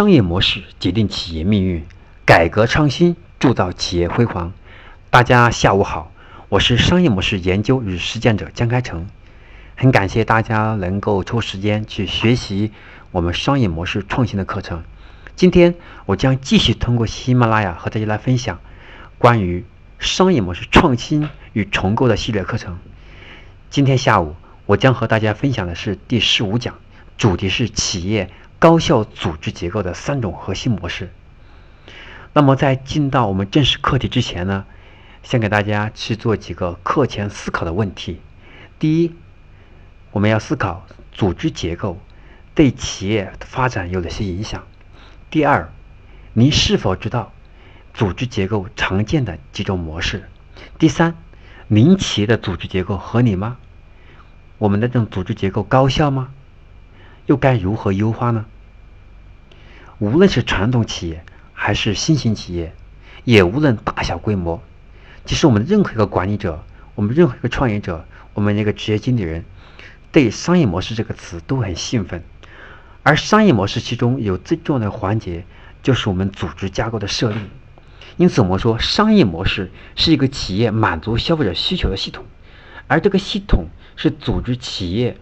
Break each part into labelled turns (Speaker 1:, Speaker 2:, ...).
Speaker 1: 商业模式决定企业命运，改革创新铸造企业辉煌。大家下午好，我是商业模式研究与实践者江开成。很感谢大家能够抽时间去学习我们商业模式创新的课程。今天我将继续通过喜马拉雅和大家来分享关于商业模式创新与重构的系列课程。今天下午我将和大家分享的是第十五讲，主题是企业。高效组织结构的三种核心模式。那么，在进到我们正式课题之前呢，先给大家去做几个课前思考的问题。第一，我们要思考组织结构对企业发展有哪些影响？第二，您是否知道组织结构常见的几种模式？第三，您企业的组织结构合理吗？我们的这种组织结构高效吗？又该如何优化呢？无论是传统企业还是新型企业，也无论大小规模，其实我们任何一个管理者，我们任何一个创业者，我们一个职业经理人，对商业模式这个词都很兴奋。而商业模式其中有最重要的环节，就是我们组织架构的设立。因此，我们说商业模式是一个企业满足消费者需求的系统，而这个系统是组织企业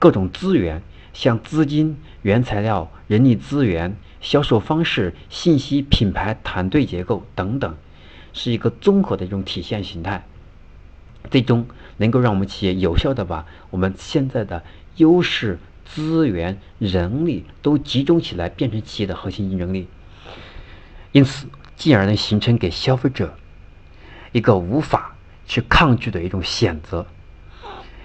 Speaker 1: 各种资源。像资金、原材料、人力资源、销售方式、信息、品牌、团队结构等等，是一个综合的一种体现形态，最终能够让我们企业有效的把我们现在的优势、资源、人力都集中起来，变成企业的核心竞争力。因此，进而能形成给消费者一个无法去抗拒的一种选择。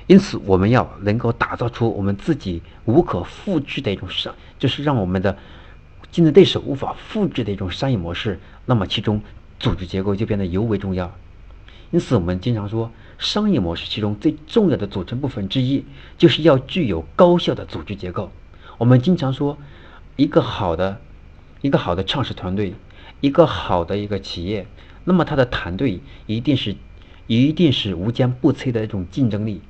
Speaker 1: 因此，我们要能够打造出我们自己无可复制的一种商，就是让我们的竞争对手无法复制的一种商业模式。那么，其中组织结构就变得尤为重要。因此，我们经常说，商业模式其中最重要的组成部分之一，就是要具有高效的组织结构。我们经常说，一个好的、一个好的创始团队，一个好的一个企业，那么它的团队一定是、一定是无坚不摧的一种竞争力。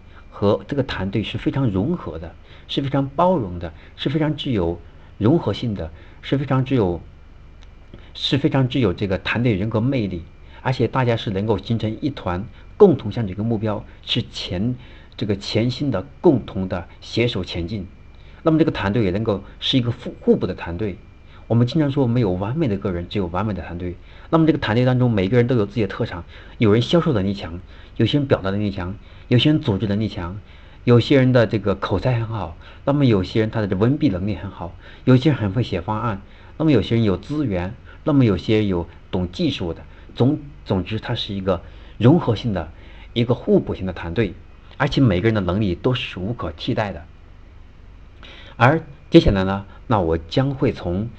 Speaker 1: 和这个团队是非常融合的，是非常包容的，是非常具有融合性的，是非常具有是非常具有这个团队人格魅力，而且大家是能够形成一团，共同向这个目标是前这个前心的共同的携手前进。那么这个团队也能够是一个互互补的团队。我们经常说没有完美的个人，只有完美的团队。那么这个团队当中，每个人都有自己的特长，有人销售能力强，有些人表达能力强。有些人组织能力强，有些人的这个口才很好，那么有些人他的文笔能力很好，有些人很会写方案，那么有些人有资源，那么有些人有懂技术的，总总之，它是一个融合性的一个互补型的团队，而且每个人的能力都是无可替代的。而接下来呢，那我将会从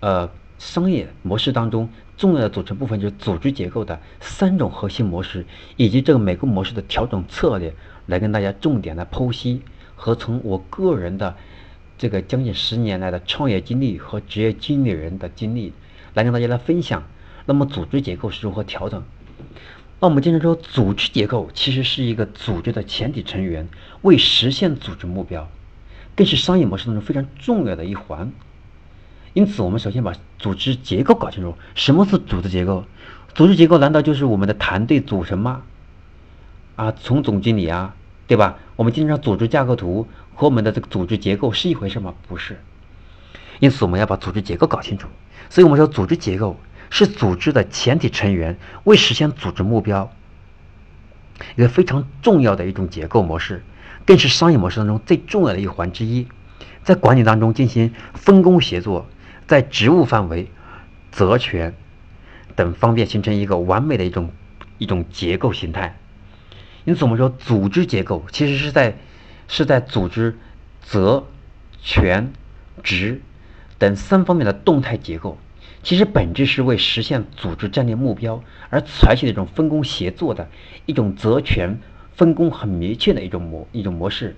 Speaker 1: 呃商业模式当中。重要的组成部分就是组织结构的三种核心模式，以及这个每个模式的调整策略，来跟大家重点的剖析和从我个人的这个将近十年来的创业经历和职业经理人的经历，来跟大家来分享。那么组织结构是如何调整？那我们经常说，组织结构其实是一个组织的前体成员，为实现组织目标，更是商业模式当中非常重要的一环。因此，我们首先把组织结构搞清楚。什么是组织结构？组织结构难道就是我们的团队组成吗？啊，从总经理啊，对吧？我们经常组织架构图和我们的这个组织结构是一回事吗？不是。因此，我们要把组织结构搞清楚。所以我们说，组织结构是组织的前体成员，为实现组织目标一个非常重要的一种结构模式，更是商业模式当中最重要的一环之一。在管理当中进行分工协作。在职务范围、责权等方面形成一个完美的一种一种结构形态。因此，我们说组织结构其实是在是在组织责、权、职等三方面的动态结构。其实本质是为实现组织战略目标而采取的一种分工协作的一种责权分工很明确的一种模一种模式。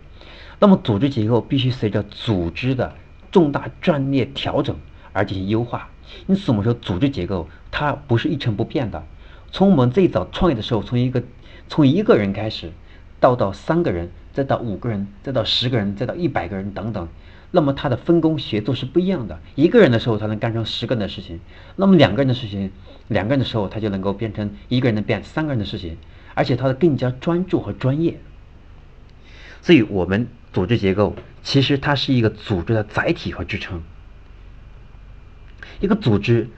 Speaker 1: 那么，组织结构必须随着组织的重大战略调整。而进行优化，因此我们说组织结构它不是一成不变的。从我们最早创业的时候，从一个从一个人开始，到到三个人，再到五个人，再到十个人，再到一百个人等等。那么他的分工协作是不一样的。一个人的时候，他能干成十个人的事情；那么两个人的事情，两个人的时候，他就能够变成一个人能变三个人的事情，而且他的更加专注和专业。所以，我们组织结构其实它是一个组织的载体和支撑。一个组织，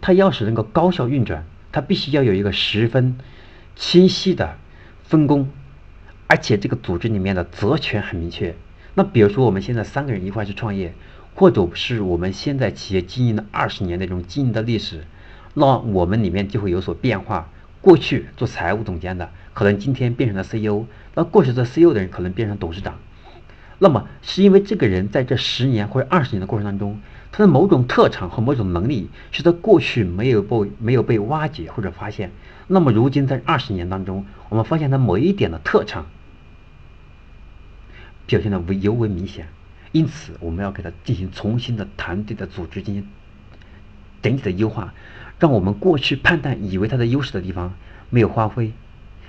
Speaker 1: 它要是能够高效运转，它必须要有一个十分清晰的分工，而且这个组织里面的责权很明确。那比如说，我们现在三个人一块去创业，或者是我们现在企业经营了二十年那种经营的历史，那我们里面就会有所变化。过去做财务总监的，可能今天变成了 CEO；那过去做 CEO 的人，可能变成董事长。那么是因为这个人在这十年或者二十年的过程当中，他的某种特长和某种能力，是他过去没有被没有被挖掘或者发现。那么如今在二十年当中，我们发现他某一点的特长。表现的为尤为明显，因此我们要给他进行重新的团队的组织进行整体的优化，让我们过去判断以为他的优势的地方没有发挥，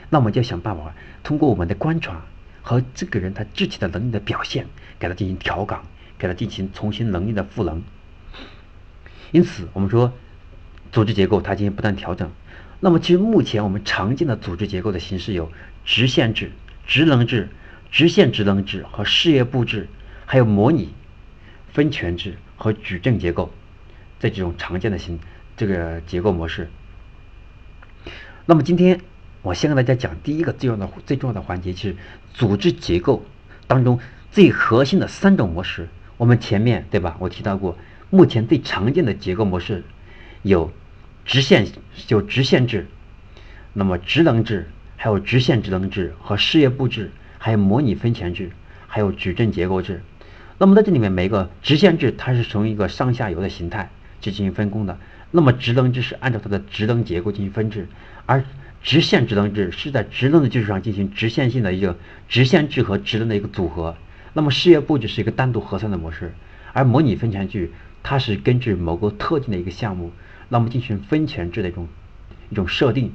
Speaker 1: 那么就要想办法通过我们的观察和这个人他具体的能力的表现，给他进行调岗，给他进行重新能力的赋能。因此，我们说组织结构它进行不断调整。那么，其实目前我们常见的组织结构的形式有直线制、职能制。直线职能制和事业部制，还有模拟分权制和矩阵结构这几种常见的形这个结构模式。那么今天我先跟大家讲第一个最重要的最重要的环节，就是组织结构当中最核心的三种模式。我们前面对吧？我提到过，目前最常见的结构模式有直线就直线制，那么职能制，还有直线职能制和事业部制。还有模拟分权制，还有矩阵结构制。那么在这里面，每个直线制它是从一个上下游的形态去进行分工的。那么职能制是按照它的职能结构进行分制，而直线职能制是在职能的基础上进行直线性的一个直线制和职能的一个组合。那么事业部就是一个单独核算的模式，而模拟分权制它是根据某个特定的一个项目，那么进行分权制的一种一种设定，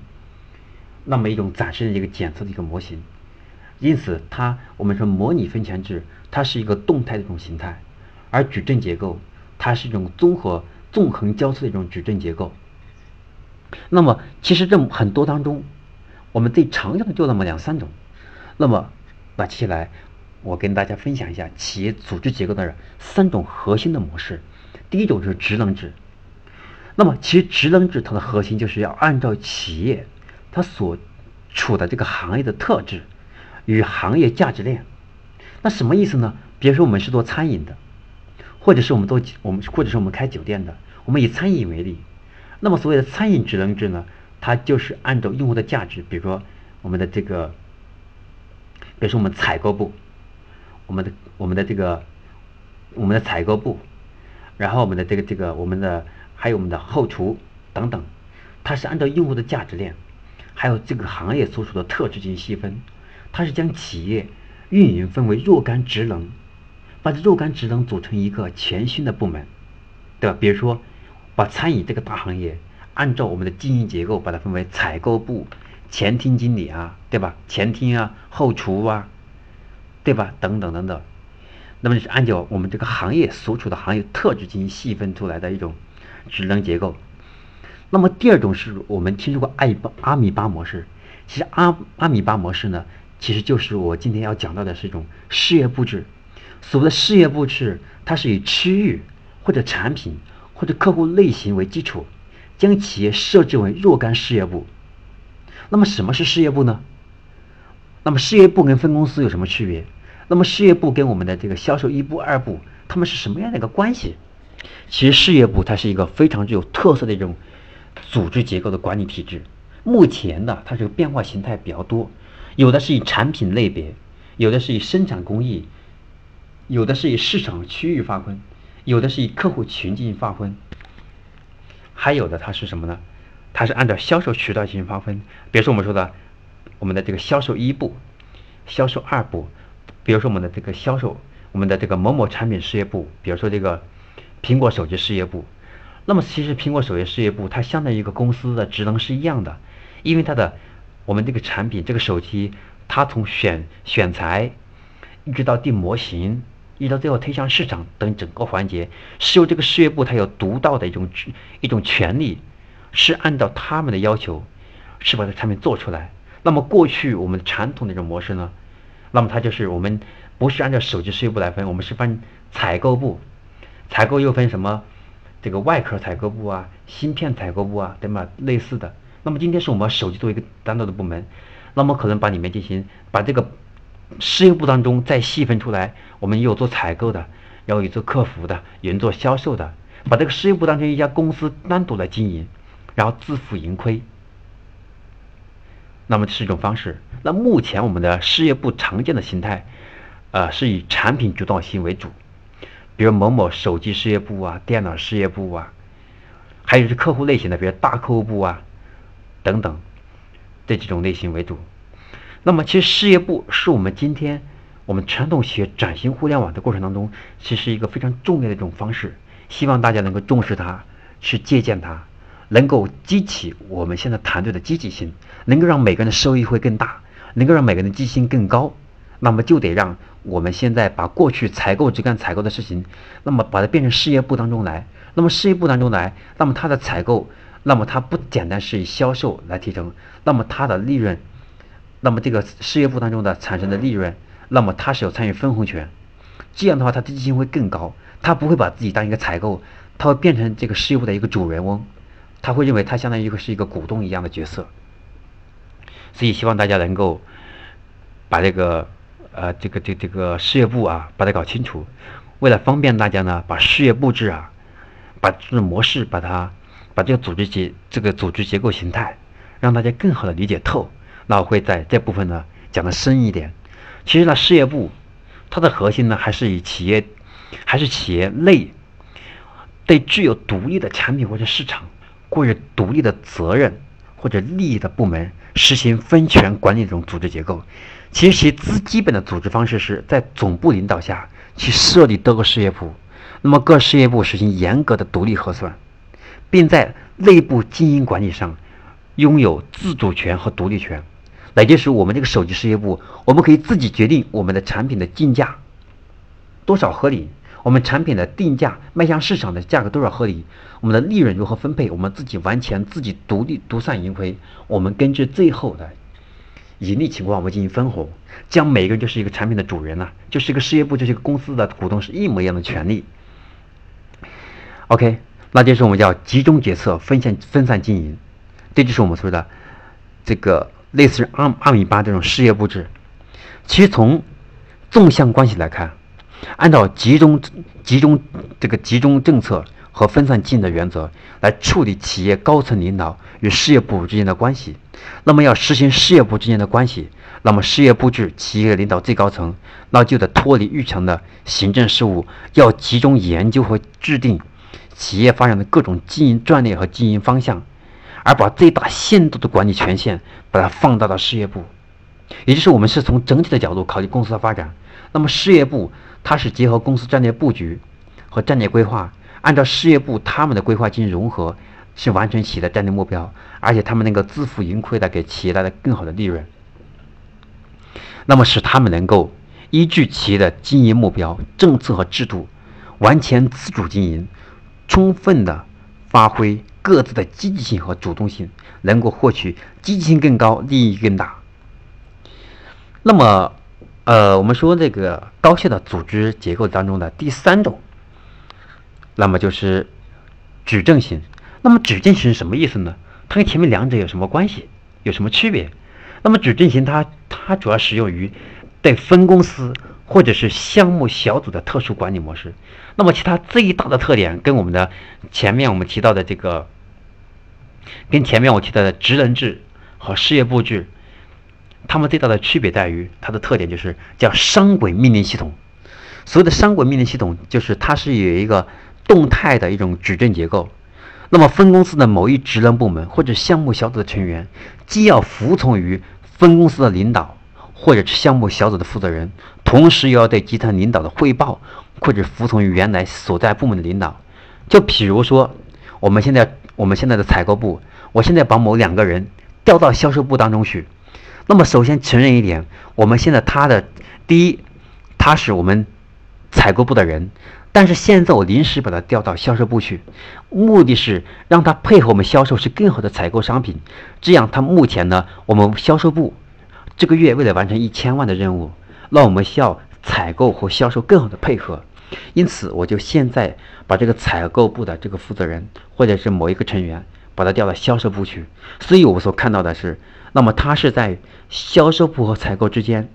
Speaker 1: 那么一种展示的一个检测的一个模型。因此，它我们说模拟分权制，它是一个动态的一种形态，而矩阵结构，它是一种综合纵横交错的一种矩阵结构。那么，其实这很多当中，我们最常见的就那么两三种。那么，那接下来我跟大家分享一下企业组织结构的三种核心的模式。第一种是职能制。那么，其实职能制它的核心就是要按照企业它所处的这个行业的特质。与行业价值链，那什么意思呢？比如说我们是做餐饮的，或者是我们做我们或者是我们开酒店的，我们以餐饮为例，那么所谓的餐饮职能制呢，它就是按照用户的价值，比如说我们的这个，比如说我们采购部，我们的我们的这个我们的采购部，然后我们的这个这个我们的还有我们的后厨等等，它是按照用户的价值链，还有这个行业所处的特质进行细分。它是将企业运营分为若干职能，把这若干职能组成一个全新的部门，对吧？比如说，把餐饮这个大行业按照我们的经营结构，把它分为采购部、前厅经理啊，对吧？前厅啊、后厨啊，对吧？等等等等。那么就是按照我们这个行业所处的行业特质进行细分出来的一种职能结构。那么第二种是我们听说过阿巴阿米巴模式，其实阿阿米巴模式呢？其实就是我今天要讲到的是一种事业布置。所谓的事业布置，它是以区域或者产品或者客户类型为基础，将企业设置为若干事业部。那么什么是事业部呢？那么事业部跟分公司有什么区别？那么事业部跟我们的这个销售一部、二部，他们是什么样的一个关系？其实事业部它是一个非常具有特色的一种组织结构的管理体制。目前的它这个变化形态比较多。有的是以产品类别，有的是以生产工艺，有的是以市场区域划分，有的是以客户群进行划分，还有的它是什么呢？它是按照销售渠道进行划分。比如说我们说的，我们的这个销售一部、销售二部，比如说我们的这个销售，我们的这个某某产品事业部，比如说这个苹果手机事业部。那么其实苹果手机事业部它相当于一个公司的职能是一样的，因为它的。我们这个产品，这个手机，它从选选材，一直到定模型，一直到最后推向市场等整个环节，是由这个事业部它有独到的一种一种权利，是按照他们的要求，是把这产品做出来。那么过去我们传统的这种模式呢，那么它就是我们不是按照手机事业部来分，我们是分采购部，采购又分什么这个外壳采购部啊、芯片采购部啊等等类似的。那么今天是我们手机作为一个单独的部门，那么可能把里面进行把这个事业部当中再细分出来，我们有做采购的，然后有做客服的，有人做销售的，把这个事业部当成一家公司单独来经营，然后自负盈亏。那么是一种方式。那目前我们的事业部常见的形态，呃，是以产品主导型为主，比如某某手机事业部啊、电脑事业部啊，还有是客户类型的，比如大客户部啊。等等，这几种类型为主。那么，其实事业部是我们今天我们传统企业转型互联网的过程当中，其实一个非常重要的一种方式。希望大家能够重视它，去借鉴它，能够激起我们现在团队的积极性，能够让每个人的收益会更大，能够让每个人的积极性更高。那么，就得让我们现在把过去采购只干采购的事情，那么把它变成事业部当中来。那么，事业部当中来，那么它的采购。那么它不简单是以销售来提成，那么它的利润，那么这个事业部当中的产生的利润，那么他是有参与分红权，这样的话他的积极性会更高，他不会把自己当一个采购，他会变成这个事业部的一个主人翁，他会认为他相当于一个是一个股东一样的角色，所以希望大家能够把这个呃这个这这个事业部啊把它搞清楚，为了方便大家呢，把事业布置啊，把这种模式把它。把这个组织结这个组织结构形态，让大家更好的理解透。那我会在这部分呢讲的深一点。其实呢，事业部它的核心呢还是以企业还是企业内对具有独立的产品或者市场或者独立的责任或者利益的部门实行分权管理这种组织结构。其实其最基本的组织方式是在总部领导下去设立多个事业部，那么各事业部实行严格的独立核算。并在内部经营管理上拥有自主权和独立权，那就是我们这个手机事业部，我们可以自己决定我们的产品的进价多少合理，我们产品的定价卖向市场的价格多少合理，我们的利润如何分配，我们自己完全自己独立独算盈亏，我们根据最后的盈利情况，我们进行分红，将每个人就是一个产品的主人了，就是一个事业部，就是一个公司的股东，是一模一样的权利。OK。那就是我们叫集中决策、分散分散经营，这就是我们说的这个类似于阿阿米巴这种事业布置。其实从纵向关系来看，按照集中集中这个集中政策和分散经营的原则来处理企业高层领导与事业部之间的关系，那么要实行事业部之间的关系，那么事业布置企业领导最高层，那就得脱离日常的行政事务，要集中研究和制定。企业发展的各种经营战略和经营方向，而把最大限度的管理权限把它放大到事业部，也就是我们是从整体的角度考虑公司的发展。那么事业部它是结合公司战略布局和战略规划，按照事业部他们的规划进行融合，去完成企业的战略目标，而且他们能够自负盈亏的给企业带来更好的利润。那么使他们能够依据企业的经营目标、政策和制度，完全自主经营。充分的发挥各自的积极性和主动性，能够获取积极性更高、利益更大。那么，呃，我们说这个高效的组织结构当中的第三种，那么就是矩阵型。那么矩阵型什么意思呢？它跟前面两者有什么关系？有什么区别？那么矩阵型它它主要适用于对分公司。或者是项目小组的特殊管理模式，那么其他最大的特点跟我们的前面我们提到的这个，跟前面我提到的职能制和事业部制，它们最大的区别在于它的特点就是叫商轨命令系统。所谓的商轨命令系统，就是它是有一个动态的一种矩阵结构。那么分公司的某一职能部门或者项目小组的成员，既要服从于分公司的领导。或者是项目小组的负责人，同时又要对集团领导的汇报，或者服从于原来所在部门的领导。就比如说，我们现在我们现在的采购部，我现在把某两个人调到销售部当中去。那么，首先承认一点，我们现在他的第一，他是我们采购部的人，但是现在我临时把他调到销售部去，目的是让他配合我们销售是更好的采购商品。这样，他目前呢，我们销售部这个月为了完成一千万的任务，那我们需要采购和销售更好的配合。因此，我就现在把这个采购部的这个负责人，或者是某一个成员，把他调到销售部去。所以，我所看到的是，那么他是在销售部和采购之间，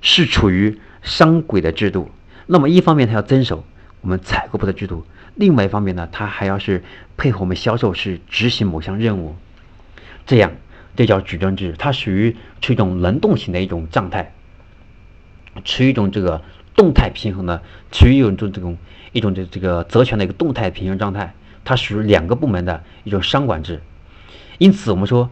Speaker 1: 是处于商轨的制度。那么，一方面他要遵守我们采购部的制度，另外一方面呢，他还要是配合我们销售是执行某项任务。这样，这叫矩阵制，它属于是一种能动型的一种状态，持一种这个。动态平衡的，处于一种这种一种这这个责权的一个动态平衡状态，它属于两个部门的一种商管制。因此，我们说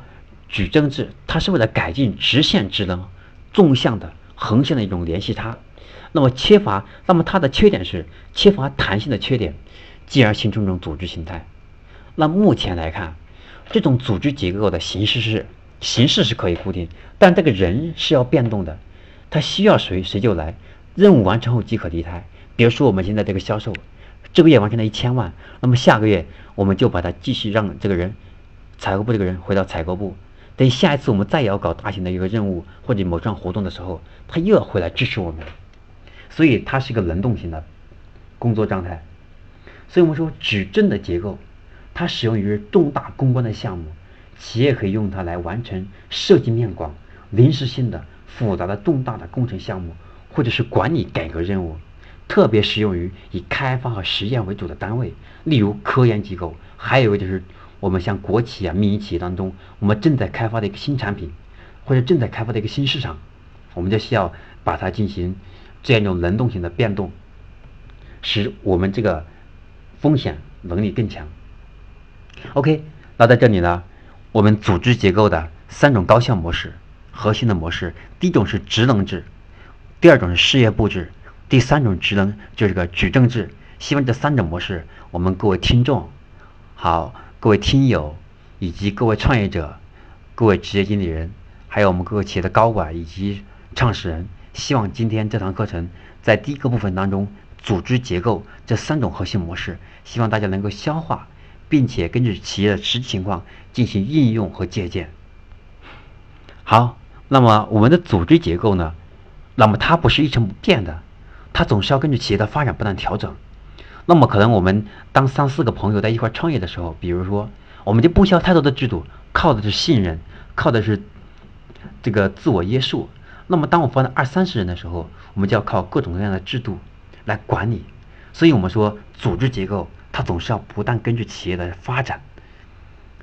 Speaker 1: 矩阵制，它是为了改进直线职能纵向的、横向的一种联系它。那么缺乏，那么它的缺点是缺乏弹性的缺点，进而形成一种组织形态。那目前来看，这种组织结构的形式是形式是可以固定，但这个人是要变动的，他需要谁谁就来。任务完成后即可离开。比如说，我们现在这个销售，这个月完成了一千万，那么下个月我们就把它继续让这个人，采购部这个人回到采购部。等下一次我们再要搞大型的一个任务或者某项活动的时候，他又要回来支持我们。所以它是一个能动型的工作状态。所以我们说矩阵的结构，它使用于重大公关的项目，企业可以用它来完成涉及面广、临时性的复杂的重大的工程项目。或者是管理改革任务，特别适用于以开发和实验为主的单位，例如科研机构。还有一个就是我们像国企啊、民营企业当中，我们正在开发的一个新产品，或者正在开发的一个新市场，我们就需要把它进行这样一种能动性的变动，使我们这个风险能力更强。OK，那在这里呢，我们组织结构的三种高效模式，核心的模式，第一种是职能制。第二种是事业布置，第三种职能就是个矩阵制。希望这三种模式，我们各位听众，好，各位听友，以及各位创业者、各位职业经理人，还有我们各个企业的高管以及创始人，希望今天这堂课程在第一个部分当中，组织结构这三种核心模式，希望大家能够消化，并且根据企业的实际情况进行应用和借鉴。好，那么我们的组织结构呢？那么它不是一成不变的，它总是要根据企业的发展不断调整。那么可能我们当三四个朋友在一块创业的时候，比如说我们就不需要太多的制度，靠的是信任，靠的是这个自我约束。那么当我放到二三十人的时候，我们就要靠各种各样的制度来管理。所以我们说组织结构它总是要不断根据企业的发展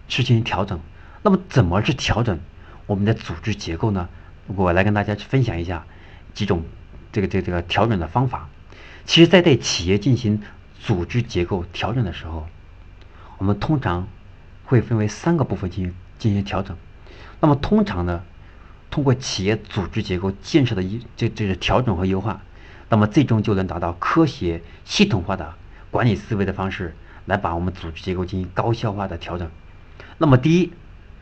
Speaker 1: 去进行调整。那么怎么去调整我们的组织结构呢？我来跟大家去分享一下。几种这个这个这个调整的方法，其实，在对企业进行组织结构调整的时候，我们通常会分为三个部分进行进行调整。那么，通常呢，通过企业组织结构建设的一这这是调整和优化，那么最终就能达到科学系统化的管理思维的方式，来把我们组织结构进行高效化的调整。那么，第一，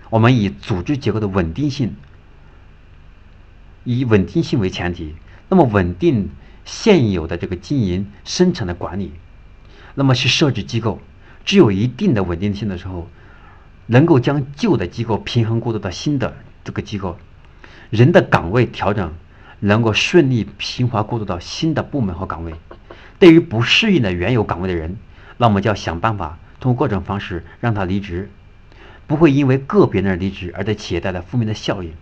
Speaker 1: 我们以组织结构的稳定性。以稳定性为前提，那么稳定现有的这个经营生产的管理，那么是设置机构，只有一定的稳定性的时候，能够将旧的机构平衡过渡到新的这个机构，人的岗位调整，能够顺利平滑过渡到新的部门和岗位。对于不适应的原有岗位的人，那么就要想办法通过各种方式让他离职，不会因为个别人的离职而对企业带来负面的效应。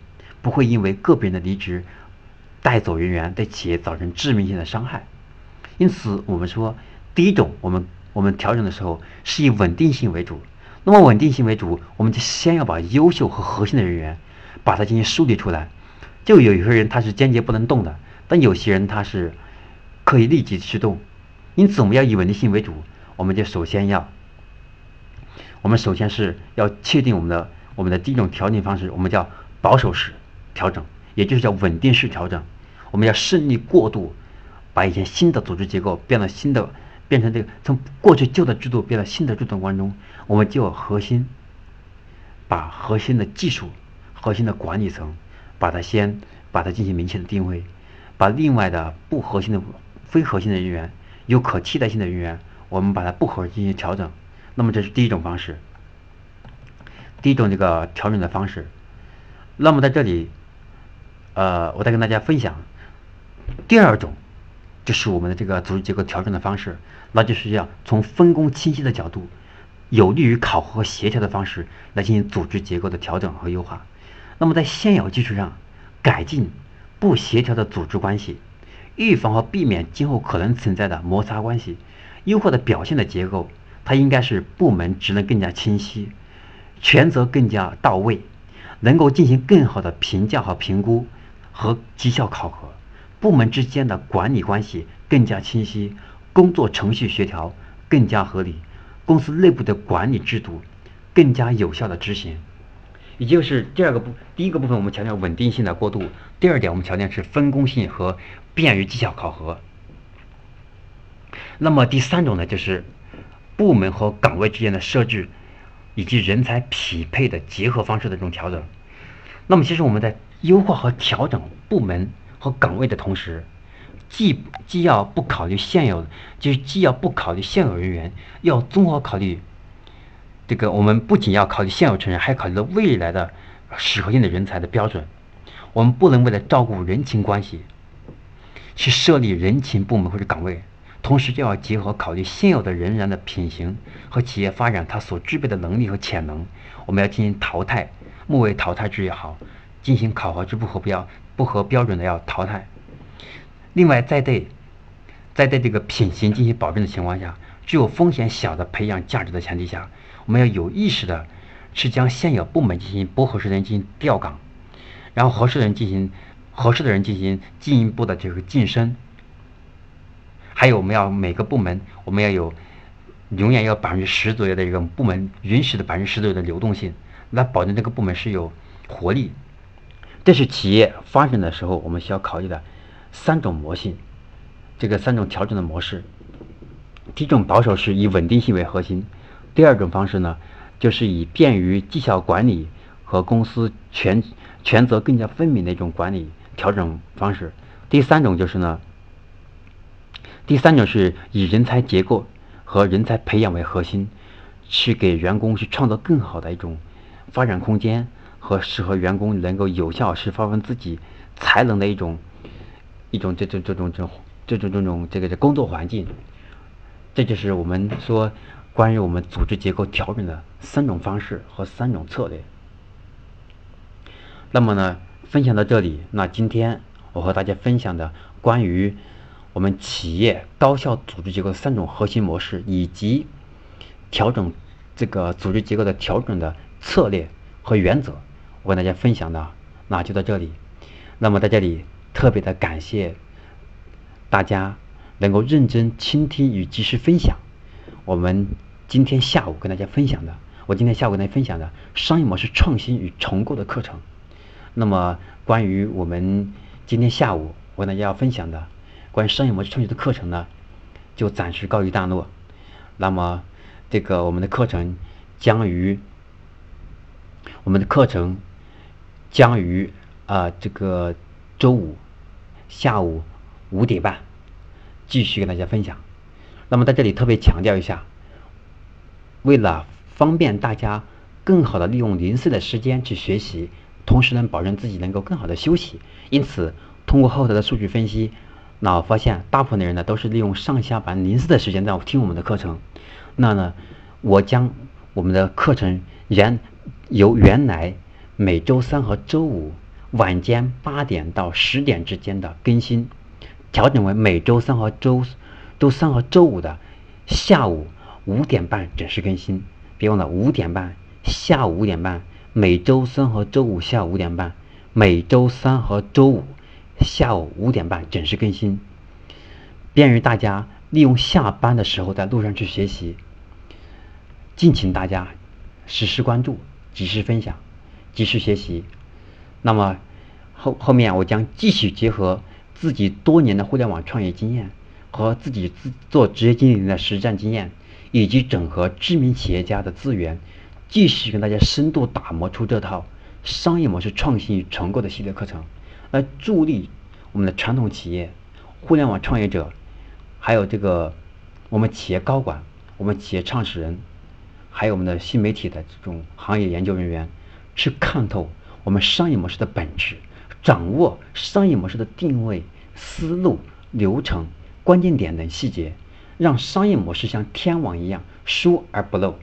Speaker 1: 不会因为个别人的离职带走人员对企业造成致命性的伤害，因此我们说，第一种我们我们调整的时候是以稳定性为主。那么稳定性为主，我们就先要把优秀和核心的人员把它进行梳理出来。就有一些人他是坚决不能动的，但有些人他是可以立即驱动。因此我们要以稳定性为主，我们就首先要，我们首先是要确定我们的我们的第一种调整方式，我们叫保守式。调整，也就是叫稳定式调整。我们要顺利过渡，把以前新的组织结构变得新的，变成这个从过去旧的制度变到新的制度当中，我们就要核心，把核心的技术、核心的管理层，把它先把它进行明确的定位，把另外的不核心的、非核心的人员、有可替代性的人员，我们把它不合进行调整。那么这是第一种方式，第一种这个调整的方式。那么在这里，呃，我再跟大家分享第二种，就是我们的这个组织结构调整的方式，那就是要从分工清晰的角度，有利于考核和协调的方式来进行组织结构的调整和优化。那么在现有基础上改进不协调的组织关系，预防和避免今后可能存在的摩擦关系，优化的表现的结构。它应该是部门职能更加清晰，权责更加到位，能够进行更好的评价和评估和绩效考核，部门之间的管理关系更加清晰，工作程序协调更加合理，公司内部的管理制度更加有效的执行。也就是第二个部，第一个部分我们强调稳定性的过渡，第二点我们强调是分工性和便于绩效考核。那么第三种呢，就是。部门和岗位之间的设置，以及人才匹配的结合方式的这种调整。那么，其实我们在优化和调整部门和岗位的同时，既既要不考虑现有，就既要不考虑现有人员，要综合考虑这个。我们不仅要考虑现有成员，还要考虑到未来的适合性的人才的标准。我们不能为了照顾人情关系，去设立人情部门或者岗位。同时就要结合考虑现有的人员的品行和企业发展他所具备的能力和潜能，我们要进行淘汰，末位淘汰制也好，进行考核制不合标不合标准的要淘汰。另外，在对在对这个品行进行保证的情况下，具有风险小的培养价值的前提下，我们要有意识的去将现有部门进行不合适的人进行调岗，然后合适的人进行合适的人进行进一步的这个晋升。还有，我们要每个部门，我们要有永远要百分之十左右的一个部门允许的百分之十左右的流动性，来保证这个部门是有活力。这是企业发展的时候我们需要考虑的三种模型，这个三种调整的模式。第一种保守是以稳定性为核心，第二种方式呢，就是以便于绩效管理和公司权权责更加分明的一种管理调整方式。第三种就是呢。第三种是以人才结构和人才培养为核心，去给员工去创造更好的一种发展空间和适合员工能够有效是发挥自己才能的一种一种这种这种这种这种这种这个的工作环境。这就是我们说关于我们组织结构调整的三种方式和三种策略。那么呢，分享到这里，那今天我和大家分享的关于。我们企业高效组织结构三种核心模式，以及调整这个组织结构的调整的策略和原则，我跟大家分享的，那就到这里。那么在这里特别的感谢大家能够认真倾听与及时分享。我们今天下午跟大家分享的，我今天下午跟大家分享的商业模式创新与重构的课程。那么关于我们今天下午我跟大家要分享的。关于商业模式创新的课程呢，就暂时告一段落。那么，这个我们的课程将于我们的课程将于啊这个周五下午五点半继续跟大家分享。那么在这里特别强调一下，为了方便大家更好的利用零碎的时间去学习，同时能保证自己能够更好的休息，因此通过后台的数据分析。那我发现，大部分的人呢都是利用上下班零碎的时间在听我们的课程。那呢，我将我们的课程原由原来每周三和周五晚间八点到十点之间的更新，调整为每周三和周周三和周五的下午五点半准时更新。别忘了五点半，下午五点半，每周三和周五下午五点半，每周三和周五。下午五点半准时更新，便于大家利用下班的时候在路上去学习。敬请大家实时关注、及时分享、及时学习。那么后后面我将继续结合自己多年的互联网创业经验和自己自做职业经理人的实战经验，以及整合知名企业家的资源，继续跟大家深度打磨出这套商业模式创新与重构的系列课程。来助力我们的传统企业、互联网创业者，还有这个我们企业高管、我们企业创始人，还有我们的新媒体的这种行业研究人员，去看透我们商业模式的本质，掌握商业模式的定位、思路、流程、关键点等细节，让商业模式像天网一样疏而不漏。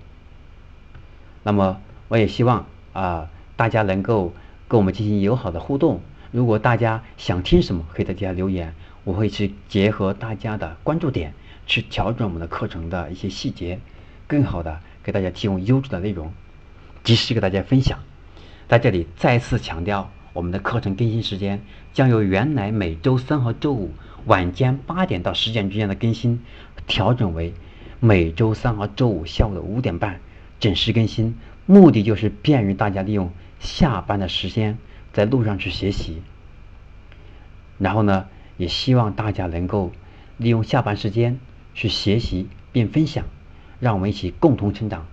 Speaker 1: 那么，我也希望啊，大家能够跟我们进行友好的互动。如果大家想听什么，可以在底下留言，我会去结合大家的关注点，去调整我们的课程的一些细节，更好的给大家提供优质的内容，及时给大家分享。在这里再次强调，我们的课程更新时间将由原来每周三和周五晚间八点到十点之间的更新，调整为每周三和周五下午的五点半准时更新。目的就是便于大家利用下班的时间。在路上去学习，然后呢，也希望大家能够利用下班时间去学习并分享，让我们一起共同成长。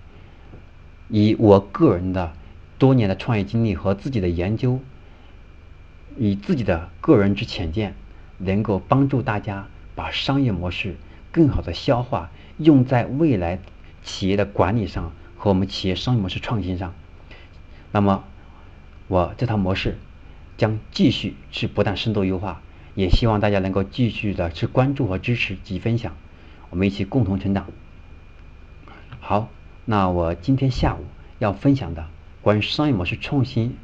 Speaker 1: 以我个人的多年的创业经历和自己的研究，以自己的个人之浅见，能够帮助大家把商业模式更好的消化，用在未来企业的管理上和我们企业商业模式创新上。那么。我这套模式将继续去不断深度优化，也希望大家能够继续的去关注和支持及分享，我们一起共同成长。好，那我今天下午要分享的关于商业模式创新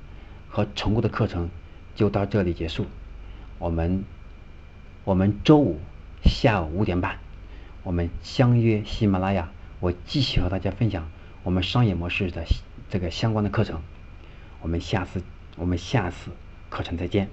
Speaker 1: 和成功的课程就到这里结束。我们我们周五下午五点半，我们相约喜马拉雅，我继续和大家分享我们商业模式的这个相关的课程。我们下次，我们下次课程再见。